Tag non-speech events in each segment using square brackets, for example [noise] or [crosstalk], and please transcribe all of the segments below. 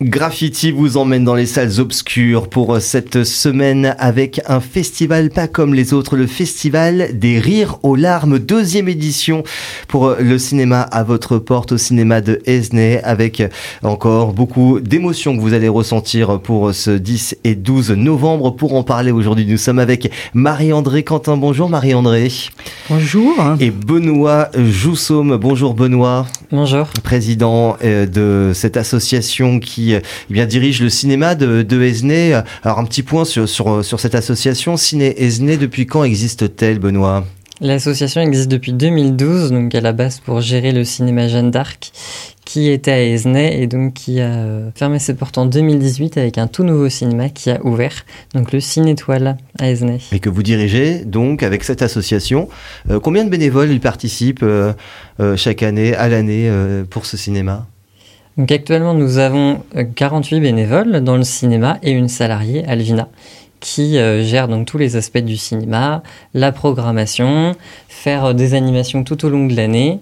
Graffiti vous emmène dans les salles obscures pour cette semaine avec un festival pas comme les autres, le festival des rires aux larmes, deuxième édition pour le cinéma à votre porte au cinéma de Esnay avec encore beaucoup d'émotions que vous allez ressentir pour ce 10 et 12 novembre. Pour en parler aujourd'hui, nous sommes avec Marie-André Quentin. Bonjour Marie-André. Bonjour. Et Benoît Joussaume. Bonjour Benoît. Bonjour. Président euh, de cette association qui eh bien, dirige le cinéma de, de Alors un petit point sur, sur, sur cette association. Ciné Esnay, depuis quand existe-t-elle, Benoît? L'association existe depuis 2012, donc à la base pour gérer le cinéma Jeanne d'Arc, qui était à Esnay et donc qui a euh, fermé ses portes en 2018 avec un tout nouveau cinéma qui a ouvert, donc le Ciné Étoile à Esnay. Et que vous dirigez donc avec cette association. Euh, combien de bénévoles y participent euh, chaque année, à l'année, pour ce cinéma? Donc actuellement, nous avons 48 euh, bénévoles dans le cinéma et une salariée, Alvina, qui euh, gère donc tous les aspects du cinéma, la programmation, faire euh, des animations tout au long de l'année,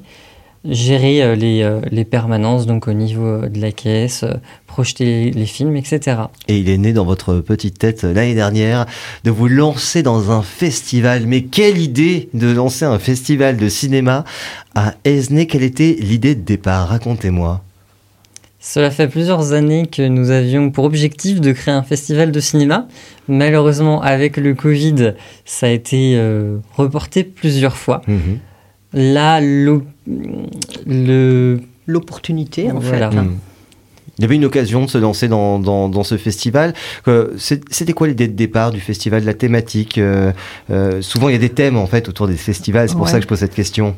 gérer les, permanences donc au niveau de la caisse, projeter les films, etc. Et il est né dans votre petite tête l'année dernière de vous lancer dans un festival. Mais quelle idée de lancer un festival de cinéma à Esnay Quelle était l'idée de départ? Racontez-moi. Cela fait plusieurs années que nous avions pour objectif de créer un festival de cinéma. Malheureusement, avec le Covid, ça a été euh, reporté plusieurs fois. Mhm. Là, l'opportunité, en fait. Mhm. Il y avait une occasion de se lancer dans, ce festival. Euh, c'était quoi l'idée de départ du festival, la thématique euh, Souvent, il y a des thèmes en fait autour des festivals. C'est pour ça que je pose cette question.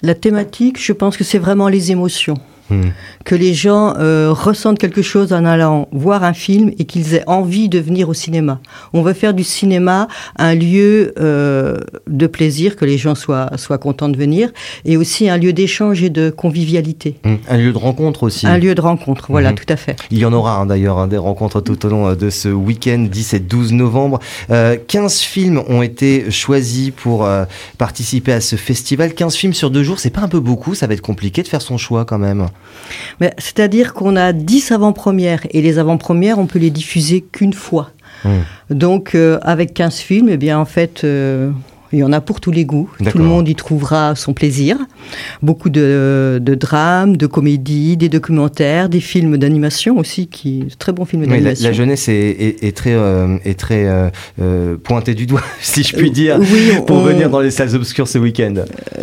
La thématique, je pense que c'est vraiment les émotions. Hmm. Que les gens euh, ressentent quelque chose en allant voir un film et qu'ils aient envie de venir au cinéma. On veut faire du cinéma un lieu euh, de plaisir, que les gens soient, soient contents de venir, et aussi un lieu d'échange et de convivialité. Hmm. Un lieu de rencontre aussi. Un lieu de rencontre, voilà, hmm. tout à fait. Il y en aura hein, d'ailleurs hein, des rencontres tout au long euh, de ce week-end 10 et 12 novembre. 15 films ont été choisis pour participer à ce festival. 15 films sur deux jours, c'est pas un peu beaucoup Ça va être compliqué de faire son choix quand même. C'est-à-dire qu'on a 10 avant-premières et les avant-premières, on peut les diffuser qu'une fois. Mmh. Donc, euh, avec 15 films, eh bien, en fait, euh, il y en a pour tous les goûts. Tout le monde y trouvera son plaisir. Beaucoup de, de drames, de comédies, des documentaires, des films d'animation aussi, qui très bons films d'animation. La, jeunesse est, très, est très euh, euh, pointée du doigt, [laughs] si je puis dire, pour venir dans les salles obscures ce week-end.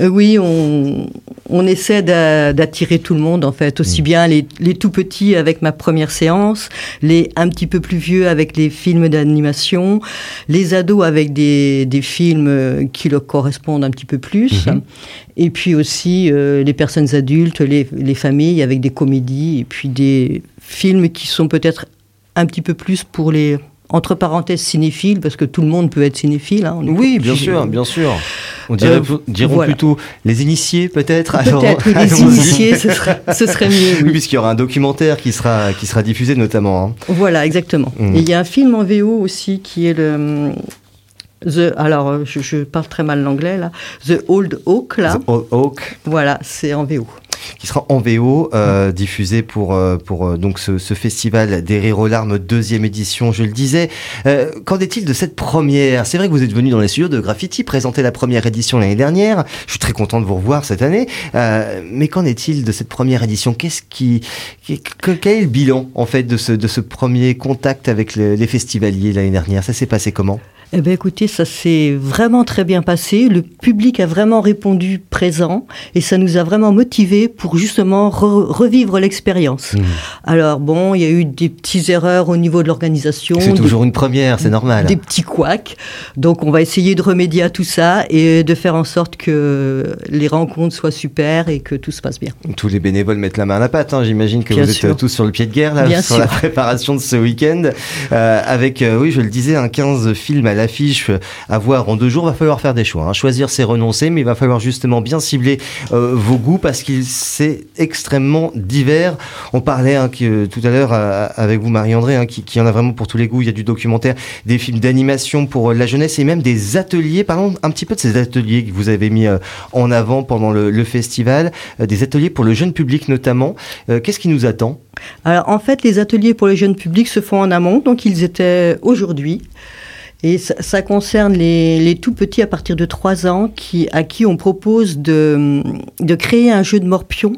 oui, on, on essaie d'attirer tout le monde, en fait, aussi mm. bien les, tout petits avec ma première séance, les un petit peu plus vieux avec les films d'animation, les ados avec des, films euh, qui leur correspondent un petit peu plus, mm-hmm. et puis aussi euh, les personnes adultes, les, les familles avec des comédies, et puis des films qui sont peut-être un petit peu plus pour les entre parenthèses cinéphile, parce que tout le monde peut être cinéphile. Hein, oui, bien sûr, bien sûr. On dirait, euh, plutôt les initiés, peut-être Peut-être, les [laughs] initiés, ce serait, ce serait mieux. Oui, puisqu'il y aura un documentaire qui sera, qui sera diffusé notamment. Hein. Voilà, exactement. Mm. Et il y a un film en VO aussi qui est le... The, alors, je, je parle très mal l'anglais là. The Old Oak là. The Old Oak. Voilà, c'est en VO qui sera en VO, euh, diffusé pour, euh, pour euh, donc ce, ce, festival des rires aux larmes, deuxième édition, je le disais. Qu'en est-il de cette première? C'est vrai que vous êtes venu dans les studios de Graffiti présenter la première édition l'année dernière. Je suis très content de vous revoir cette année. mais qu'en est-il de cette première édition? Qu'est-ce qui, quel est le bilan en fait de ce, de ce premier contact avec les festivaliers l'année dernière? Ça s'est passé comment? Eh bien, écoutez, ça s'est vraiment très bien passé. Le public a vraiment répondu présent et ça nous a vraiment motivés pour justement revivre l'expérience. Mmh. Alors bon, il y a eu des petites erreurs au niveau de l'organisation. C'est toujours une première, c'est normal. Des petits couacs. Donc, on va essayer de remédier à tout ça et de faire en sorte que les rencontres soient super et que tout se passe bien. Tous les bénévoles mettent la main à la pâte. Hein. J'imagine que vous êtes tous sur le pied de guerre là, sur la préparation de ce week-end, euh, avec, euh, oui, je le disais, un 15 films à la l'affiche à voir en deux jours, va falloir faire des choix. Hein. Choisir, c'est renoncer, mais il va falloir justement bien cibler vos goûts parce qu'il c'est extrêmement divers. On parlait hein, tout à l'heure avec vous, Marie-André, hein, qui, qui, en a vraiment pour tous les goûts. Il y a du documentaire, des films d'animation pour la jeunesse et même des ateliers. Parlons un petit peu de ces ateliers que vous avez mis en avant pendant le, festival, des ateliers pour le jeune public notamment. Qu'est-ce qui nous attend? Alors en fait, les ateliers pour le jeune public se font en amont, donc ils étaient aujourd'hui. Et ça, concerne les, tout petits à partir de 3 ans qui, à qui on propose de, de créer un jeu de morpion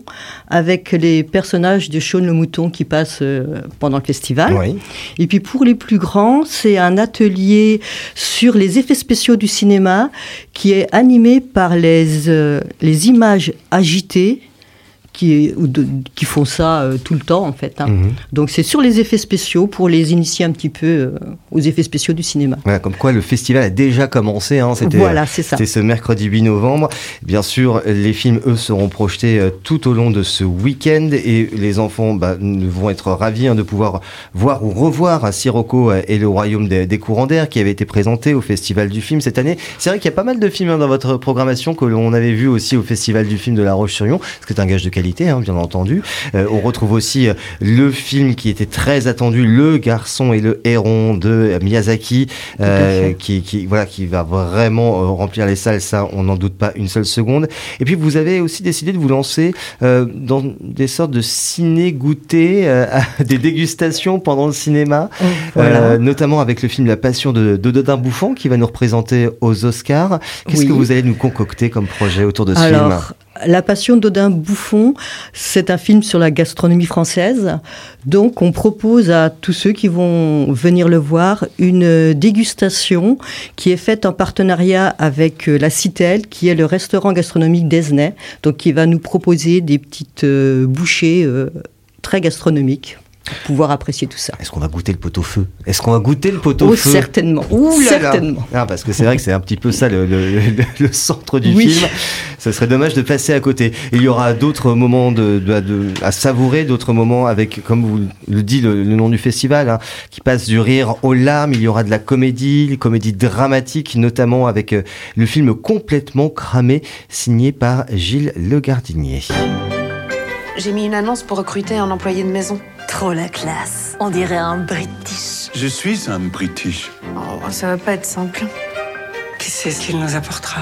avec les personnages de Sean le Mouton qui passent euh, pendant le festival. Et puis pour les plus grands, c'est un atelier sur les effets spéciaux du cinéma qui est animé par les, euh, les images agitées qui, qui font ça euh, tout le temps en fait. Hein. Mhm. Donc c'est sur les effets spéciaux pour les initier un petit peu euh, aux effets spéciaux du cinéma. Voilà, comme quoi le festival a déjà commencé. Hein. C'était, voilà, c'est ça. C'était ce mercredi 8 novembre. Bien sûr, les films eux seront projetés euh, tout au long de ce week-end et les enfants bah, vont être ravis hein, de pouvoir voir ou revoir Sirocco et le Royaume des, courants d'air qui avait été présenté au festival du film cette année. C'est vrai qu'il y a pas mal de films dans votre programmation que l'on avait vu aussi au festival du film de La Roche-sur-Yon, ce qui est un gage de qualité Hein, bien entendu. Euh, on retrouve aussi euh, le film qui était très attendu, Le garçon et le héron de Miyazaki, euh, qui, qui, voilà, qui va vraiment remplir les salles, ça on n'en doute pas une seule seconde. Et puis vous avez aussi décidé de vous lancer dans des sortes de ciné-goûter, [laughs] des dégustations pendant le cinéma, oh, notamment avec le film La Passion de, de Dodin Bouffon qui va nous représenter aux Oscars. Qu'est-ce que vous allez nous concocter comme projet autour de ce film? La Passion d'Odin Bouffon, c'est un film sur la gastronomie française. Donc, on propose à tous ceux qui vont venir le voir une dégustation qui est faite en partenariat avec euh, la Citel, qui est le restaurant gastronomique d'Esnay. Donc, qui va nous proposer des petites euh, bouchées euh, très gastronomiques pouvoir apprécier tout ça. Est-ce qu'on va goûter le pot-au-feu? Est-ce qu'on va goûter le pot-au-feu? Oh, Certainement. certainement. Ah, parce que c'est vrai que c'est un petit peu ça le, centre du film. Ce serait dommage de passer à côté. il y aura d'autres moments de, à savourer, d'autres moments avec, comme vous le dit le, nom du festival, hein, qui passe du rire aux larmes. Il y aura de la comédie, comédie dramatique, notamment avec euh, le film complètement cramé, signé par Gilles Le Gardinier. J'ai mis une annonce pour recruter un employé de maison. Trop la classe. On dirait un British. Je suis un British. Oh, ça va pas être simple. Qui c'est ce qu'il nous apportera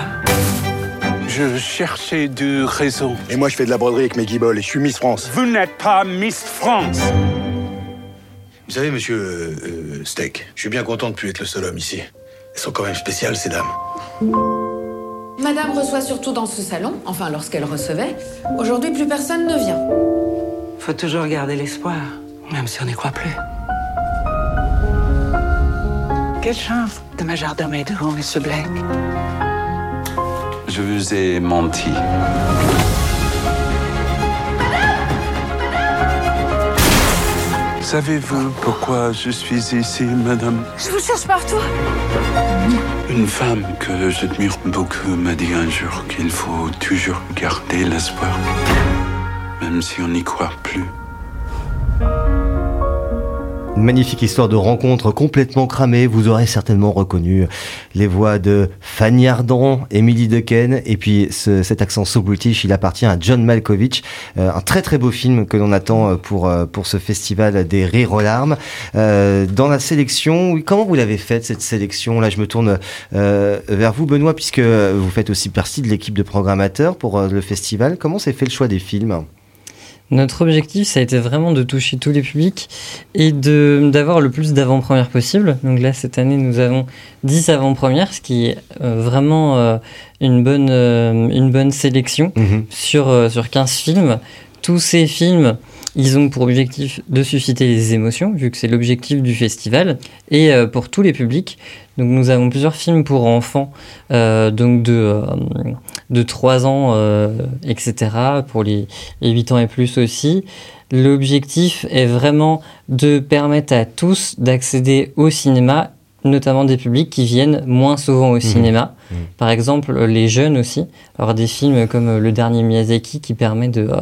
Je cherchais du réseau. Et moi, je fais de la broderie avec mes guibolles et je suis Miss France. Vous n'êtes pas Miss France Vous savez, monsieur euh, euh, Steak, je suis bien content de plus être le seul homme ici. Elles sont quand même spéciales, ces dames. Madame reçoit surtout dans ce salon, enfin lorsqu'elle recevait. Aujourd'hui, plus personne ne vient. Faut toujours garder l'espoir, même si on n'y croit plus. Quelle chance de majordome de vous, Monsieur Blake. Je vous ai menti. Savez-vous pourquoi je suis ici, madame? Je vous cherche partout. Une femme que j'admire beaucoup m'a dit un jour qu'il faut toujours garder l'espoir même si on n'y croit plus. magnifique histoire de rencontre complètement cramée. Vous aurez certainement reconnu les voix de Fanny Ardant, Emily Dequesne, et puis cet accent so british, il appartient à John Malkovich. Euh, un très très beau film que l'on attend pour, euh, pour ce festival des rires aux larmes. Euh, dans la sélection, comment vous l'avez faite cette sélection? Là, je me tourne vers vous, Benoît, puisque vous faites aussi partie de l'équipe de programmateurs pour le festival. Comment s'est fait le choix des films? Notre objectif, ça a été vraiment de toucher tous les publics et d'avoir le plus d'avant-premières possible. Donc là, cette année, nous avons 10 avant-premières, ce qui est euh, vraiment euh, une, bonne, euh, une bonne sélection mhm. sur, sur 15 films. Tous ces films, ils ont pour objectif de susciter les émotions, vu que c'est l'objectif du festival, et pour tous les publics. Donc nous avons plusieurs films pour enfants, donc de, de 3 ans, euh, etc., pour les, les 8 ans et plus aussi. L'objectif est vraiment de permettre à tous d'accéder au cinéma, notamment des publics qui viennent moins souvent au mmh. cinéma. Mmh. Par exemple, les jeunes aussi. Alors des films comme Le Dernier Miyazaki qui permet de... Euh,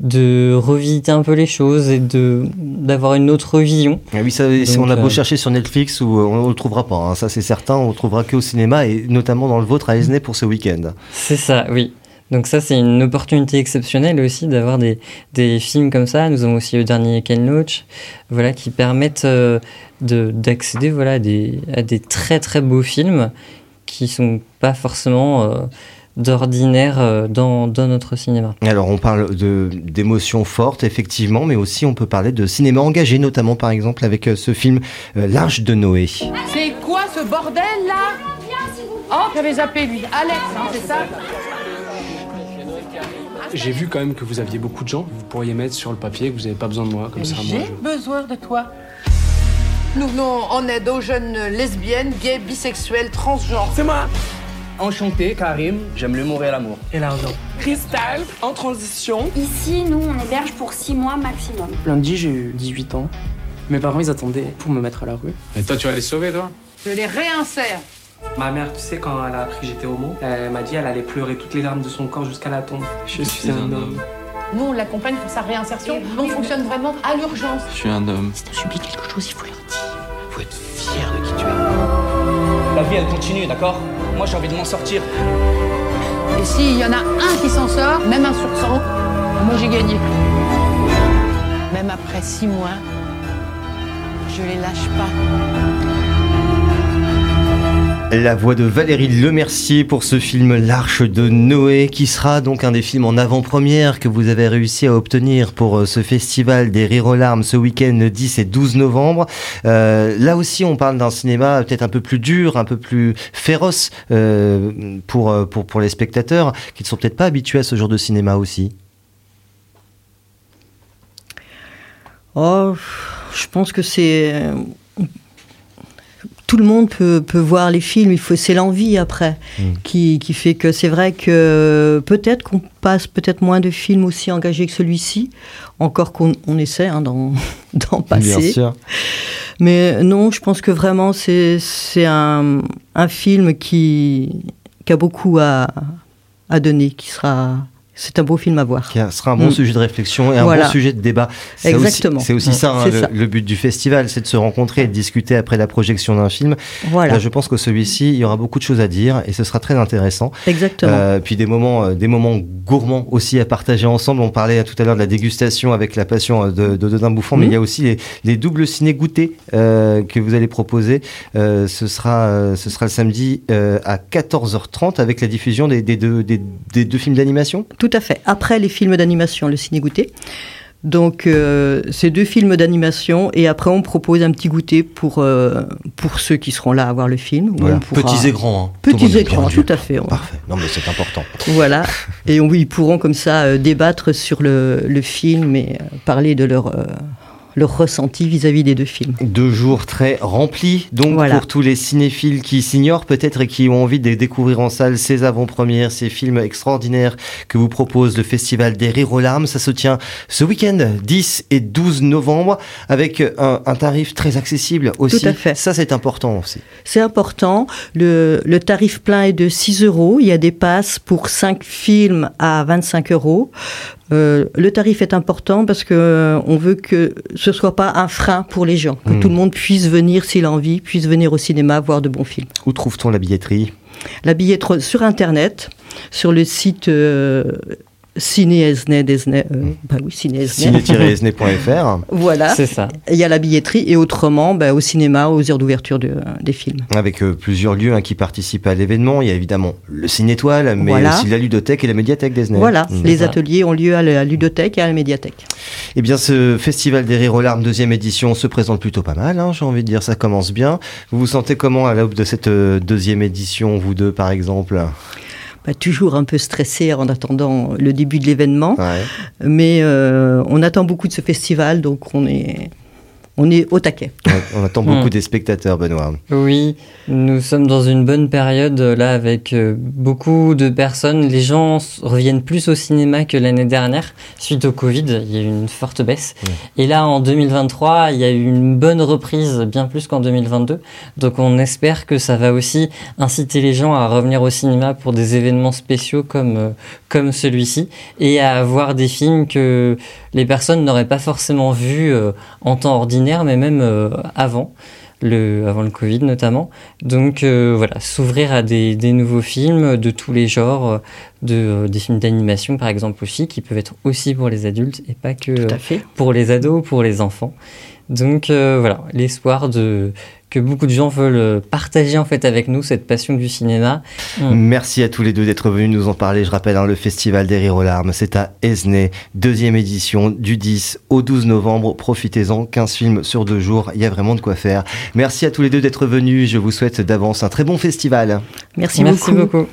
de revisiter un peu les choses et de d'avoir une autre vision. Ah oui, ça, Donc, on a beau euh, chercher sur Netflix, ou on ne le trouvera pas, hein, ça c'est certain, on le trouvera que au cinéma, et notamment dans le vôtre à Esnay pour ce week-end. C'est ça, oui. Donc ça, c'est une opportunité exceptionnelle aussi d'avoir des, des films comme ça. Nous avons aussi le dernier Ken Loach, voilà, qui permettent euh, de d'accéder voilà, à, des, à des très très beaux films qui sont pas forcément euh, d'ordinaire euh, dans, dans notre cinéma. Alors on parle de d'émotions fortes, effectivement, mais aussi on peut parler de cinéma engagé, notamment par exemple avec euh, ce film euh, L'Arche de Noé. C'est quoi ce bordel là? Oh, j'avais zappé lui. Alex, hein, c'est ça? J'ai vu quand même que vous aviez beaucoup de gens. Vous pourriez mettre sur le papier que vous n'avez pas besoin de moi, comme ça. J'ai je- besoin de toi. Nous venons en aide aux jeunes lesbiennes, gays, bisexuels, transgenres. C'est moi Enchanté, Karim. J'aime l'humour et l'amour. Et l'argent. Cristal, en transition. Ici, nous, on héberge pour 6 mois maximum. Lundi, j'ai eu 18 ans. Mes parents, ils attendaient pour me mettre à la rue. Et toi, tu vas les sauver, toi? Je les réinsère. Ma mère, tu sais, quand elle a appris que j'étais homo, elle m'a dit elle allait pleurer toutes les larmes de son corps jusqu'à la tombe. Je suis un homme. Nous, on l'accompagne pour sa réinsertion. On fonctionne vraiment à l'urgence. Je suis un homme. Si t'as subi quelque chose, il faut le dire. Faut être fier de qui tu es. La vie, elle continue, d'accord? Moi, j'ai envie de m'en sortir. Et s'il y en a un qui s'en sort, même un sur 100, moi j'ai gagné. Même après six mois, je les lâche pas. La voix de Valérie Lemercier pour ce film L'Arche de Noé, qui sera donc un des films en avant-première que vous avez réussi à obtenir pour euh, ce festival des rires aux larmes ce week-end 10 et 12 novembre. Euh, là aussi, on parle d'un cinéma peut-être un peu plus dur, un peu plus féroce euh, pour, pour, pour les spectateurs qui ne sont peut-être pas habitués à ce genre de cinéma aussi. Oh, je pense que c'est. Tout le monde peut, peut voir les films, il faut, c'est l'envie après Mm. qui, qui fait que c'est vrai que peut-être qu'on passe peut-être moins de films aussi engagés que celui-ci, encore qu'on on essaie hein, d'en, [laughs] d'en passer. Bien sûr. Mais non, je pense que vraiment c'est, c'est un, un film qui, qui a beaucoup à, à donner, qui sera. C'est un beau film à voir. Qui sera un bon Mm. sujet de réflexion et un bon sujet de débat. C'est aussi- Exactement. C'est aussi, Mm. ça, hein, le, ça. le but du festival, c'est de se rencontrer et de discuter après la projection d'un film. Voilà, Là, je pense que celui-ci, il y aura beaucoup de choses à dire et ce sera très intéressant. exactement. Euh, puis des moments, euh, des moments gourmands aussi à partager ensemble. On parlait tout à l'heure de la dégustation avec la passion euh, de, de Dodin Bouffon, mais Mhm. il y a aussi les, les doubles ciné goûtés euh, que vous allez proposer. Ce sera, ce sera le samedi à 14h30 avec la diffusion des, des deux, des, des deux films d'animation. Tout à fait. Après les films d'animation, le ciné goûter. Donc, euh, c'est deux films d'animation et après on propose un petit goûter pour, euh, pour ceux qui seront là à voir le film. où Voilà. on pourra- Petits et grands. hein. Tout Petits écrans, bienvenu. tout à fait. Parfait. Non, mais c'est important. Voilà. [laughs] Et on- ils pourront comme ça euh, débattre sur le, le film et euh, parler de leur, leur ressenti vis-à-vis des deux films. Deux jours très remplis, donc Voilà. pour tous les cinéphiles qui s'ignorent peut-être et qui ont envie de découvrir en salle ces avant-premières, ces films extraordinaires que vous propose le Festival des Rires aux larmes. Ça se tient ce week-end, 10 et 12 novembre, avec un, un tarif très accessible aussi. Tout à fait. Ça, c'est important aussi. C'est important. Le, le tarif plein est de 6 euros. Il y a des passes pour 5 films à 25 euros. Euh, le tarif est important parce que euh, on veut que ce soit pas un frein pour les gens, que Mm. tout le monde puisse venir s'il a envie, puisse venir au cinéma voir de bons films. Où trouve-t-on la billetterie? La billetterie sur internet, sur le site euh, Ciné Esnay d'Esnay, euh, bah oui, Ciné Esnay. ciné-esnay.fr [laughs] Voilà. C'est ça. Il y a la billetterie et autrement bah, au cinéma, aux heures d'ouverture de- des films. avec euh, plusieurs lieux hein, qui participent à l'événement. Il y a évidemment le Ciné-Étoile, mais Voilà. aussi la ludothèque et la médiathèque d'Esnay. Voilà, Mm. les ça. ateliers ont lieu à la ludothèque et à la médiathèque. Eh bien, ce Festival des Rires aux larmes, deuxième édition, se présente plutôt pas mal, hein, j'ai envie de dire, ça commence bien. Vous vous sentez comment à l'aube de cette euh, deuxième édition, vous deux par exemple? Toujours un peu stressé en attendant le début de l'événement, Ouais. mais euh, on attend beaucoup de ce festival, donc on est, on est au taquet. On attend beaucoup Hmm. des spectateurs, Benoît. Oui, nous sommes dans une bonne période euh, là avec euh, beaucoup de personnes. Les gens reviennent plus au cinéma que l'année dernière. Suite au Covid, il y a eu une forte baisse. Et là, en 2023, il y a eu une bonne reprise, bien plus qu'en 2022. Donc on espère que ça va aussi inciter les gens à revenir au cinéma pour des événements spéciaux comme, euh, comme celui-ci et à avoir des films que les personnes n'auraient pas forcément vus euh, en temps ordinaire, mais même euh, avant. Le, avant le Covid notamment. Donc euh, voilà, s'ouvrir à des, des, nouveaux films de tous les genres, de, des films d'animation par exemple aussi, qui peuvent être aussi pour les adultes et pas que pour les ados, pour les enfants. Donc voilà, l'espoir de que beaucoup de gens veulent partager en fait avec nous cette passion du cinéma. Merci à tous les deux d'être venus nous en parler. Je rappelle, hein, le Festival des Rires aux larmes, c'est à Esnay, deuxième édition du 10 au 12 novembre. Profitez-en, 15 films sur deux jours, il y a vraiment de quoi faire. Merci à tous les deux d'être venus. Je vous souhaite d'avance un très bon festival. Merci, Merci beaucoup.